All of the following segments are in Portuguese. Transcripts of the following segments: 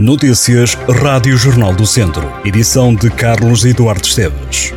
Notícias Rádio Jornal do Centro. Edição de Carlos Eduardo Esteves.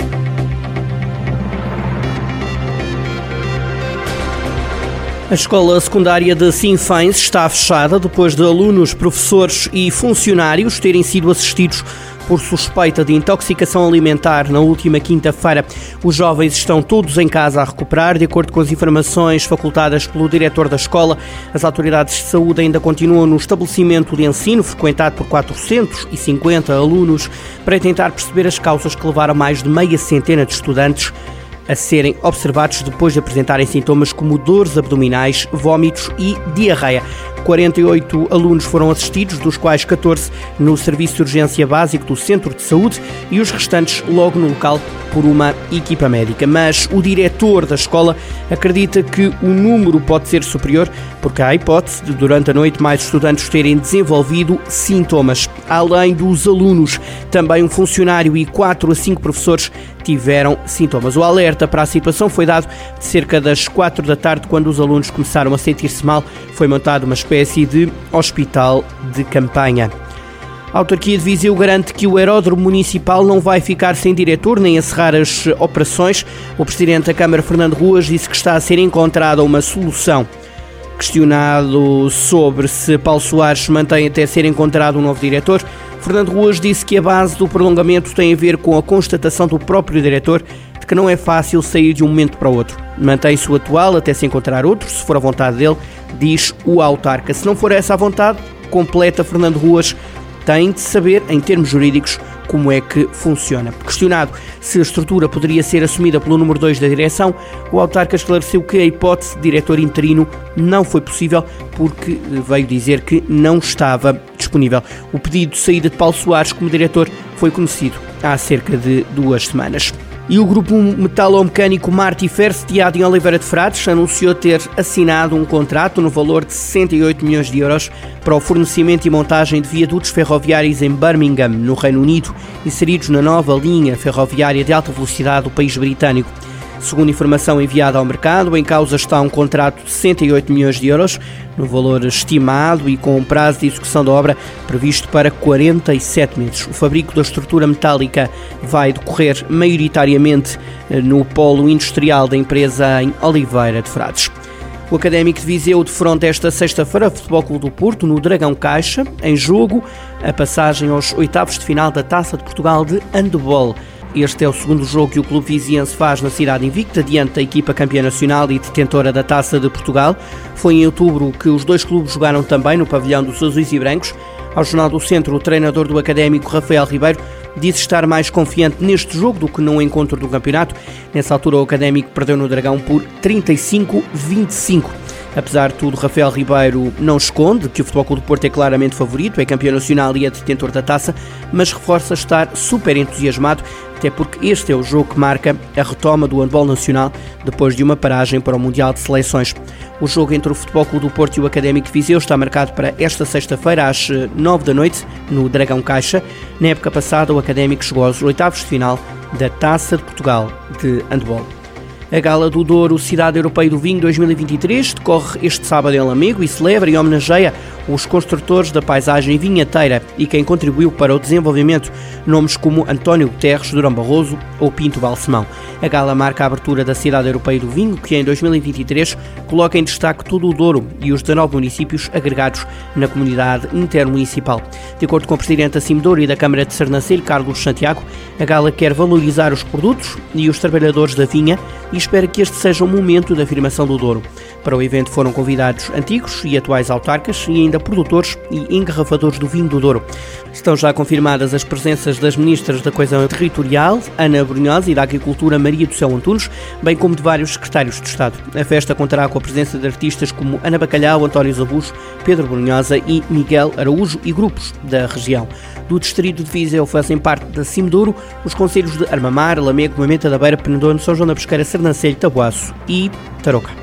A escola secundária de Sinfães está fechada depois de alunos, professores e funcionários terem sido assistidos por suspeita de intoxicação alimentar na última quinta-feira. Os jovens estão todos em casa a recuperar, de acordo com as informações facultadas pelo diretor da escola. As autoridades de saúde ainda continuam no estabelecimento de ensino, frequentado por 450 alunos, para tentar perceber as causas que levaram mais de meia centena de estudantes a serem observados depois de apresentarem sintomas como dores abdominais, vômitos e diarreia. 48 alunos foram assistidos, dos quais 14 no Serviço de Urgência Básico do Centro de Saúde e os restantes logo no local por uma equipa médica. Mas o diretor da escola acredita que o número pode ser superior, porque há a hipótese de, durante a noite, mais estudantes terem desenvolvido sintomas. Além dos alunos, também um funcionário e 4 a 5 professores tiveram sintomas. O alerta para a situação foi dado cerca das 4 da tarde, quando os alunos começaram a sentir-se mal. Foi montado uma espécie de hospital de campanha. A autarquia de Viseu garante que o aeródromo municipal não vai ficar sem diretor nem encerrar as operações. O presidente da Câmara, Fernando Ruas, disse que está a ser encontrada uma solução. Questionado sobre se Paulo Soares mantém até ser encontrado um novo diretor, Fernando Ruas disse que a base do prolongamento tem a ver com a constatação do próprio diretor que não é fácil sair de um momento para o outro. Mantém-se o atual até se encontrar outro, se for a vontade dele, diz o autarca. Se não for essa a vontade, completa Fernando Ruas, tem de saber, em termos jurídicos, como é que funciona. Questionado se a estrutura poderia ser assumida pelo número 2 da direção, o autarca esclareceu que a hipótese de diretor interino não foi possível porque veio dizer que não estava disponível. O pedido de saída de Paulo Soares como diretor foi conhecido há cerca de duas semanas. E o grupo metalomecânico Marti Fer, sediado em Oliveira de Frades, anunciou ter assinado um contrato no valor de 68 milhões de euros para o fornecimento e montagem de viadutos ferroviários em Birmingham, no Reino Unido, inseridos na nova linha ferroviária de alta velocidade do país britânico. Segundo informação enviada ao mercado, em causa está um contrato de 68 milhões de euros, no valor estimado e com um prazo de execução da obra previsto para 47 meses. O fabrico da estrutura metálica vai decorrer maioritariamente eh, no polo industrial da empresa em Oliveira de Frades. O Académico de Viseu defronta esta sexta-feira o Futebol Clube do Porto no Dragão Caixa, em jogo a passagem aos oitavos de final da Taça de Portugal de Handball. Este é o segundo jogo que o clube viziense faz na cidade invicta, diante da equipa campeã nacional e detentora da Taça de Portugal. Foi em outubro que os dois clubes jogaram também no pavilhão dos azuis e brancos. Ao Jornal do Centro, o treinador do Académico, Rafael Ribeiro, disse estar mais confiante neste jogo do que no encontro do campeonato. Nessa altura, o Académico perdeu no Dragão por 35-25. Apesar de tudo, Rafael Ribeiro não esconde que o Futebol Clube do Porto é claramente favorito, é campeão nacional e é detentor da taça, mas reforça estar super entusiasmado, até porque este é o jogo que marca a retoma do handball nacional depois de uma paragem para o Mundial de Seleções. O jogo entre o Futebol Clube do Porto e o Académico de Viseu está marcado para esta sexta-feira às 9 da noite no Dragão Caixa. Na época passada, o Académico chegou aos oitavos de final da Taça de Portugal de handball. A Gala do Douro Cidade Europeia do Vinho 2023 decorre este sábado em Lamego e celebra e homenageia os construtores da paisagem vinheteira e quem contribuiu para o desenvolvimento, nomes como António Guterres, Durão Barroso ou Pinto Balsemão. A gala marca a abertura da Cidade Europeia do Vinho, que em 2023 coloca em destaque todo o Douro e os 19 municípios agregados na comunidade intermunicipal. De acordo com o presidente da Cimdouro e da Câmara de Sernancelho, Carlos Santiago, a gala quer valorizar os produtos e os trabalhadores da vinha e espera que este seja um momento de afirmação do Douro. Para o evento foram convidados antigos e atuais autarcas e ainda produtores e engarrafadores do vinho do Douro. Estão já confirmadas as presenças das ministras da Coesão Territorial, Ana Brunhosa, e da Agricultura, Maria do Céu Antunes, bem como de vários secretários de Estado. A festa contará com a presença de artistas como Ana Bacalhau, António Zabujo, Pedro Brunhosa e Miguel Araújo e grupos da região. Do distrito de Viseu fazem parte da Cimedouro os conselhos de Armamar, Lamego, Mamenta da Beira, Penedono, São João da Pesqueira, Sernancelho, Tabuaço e Tarouca.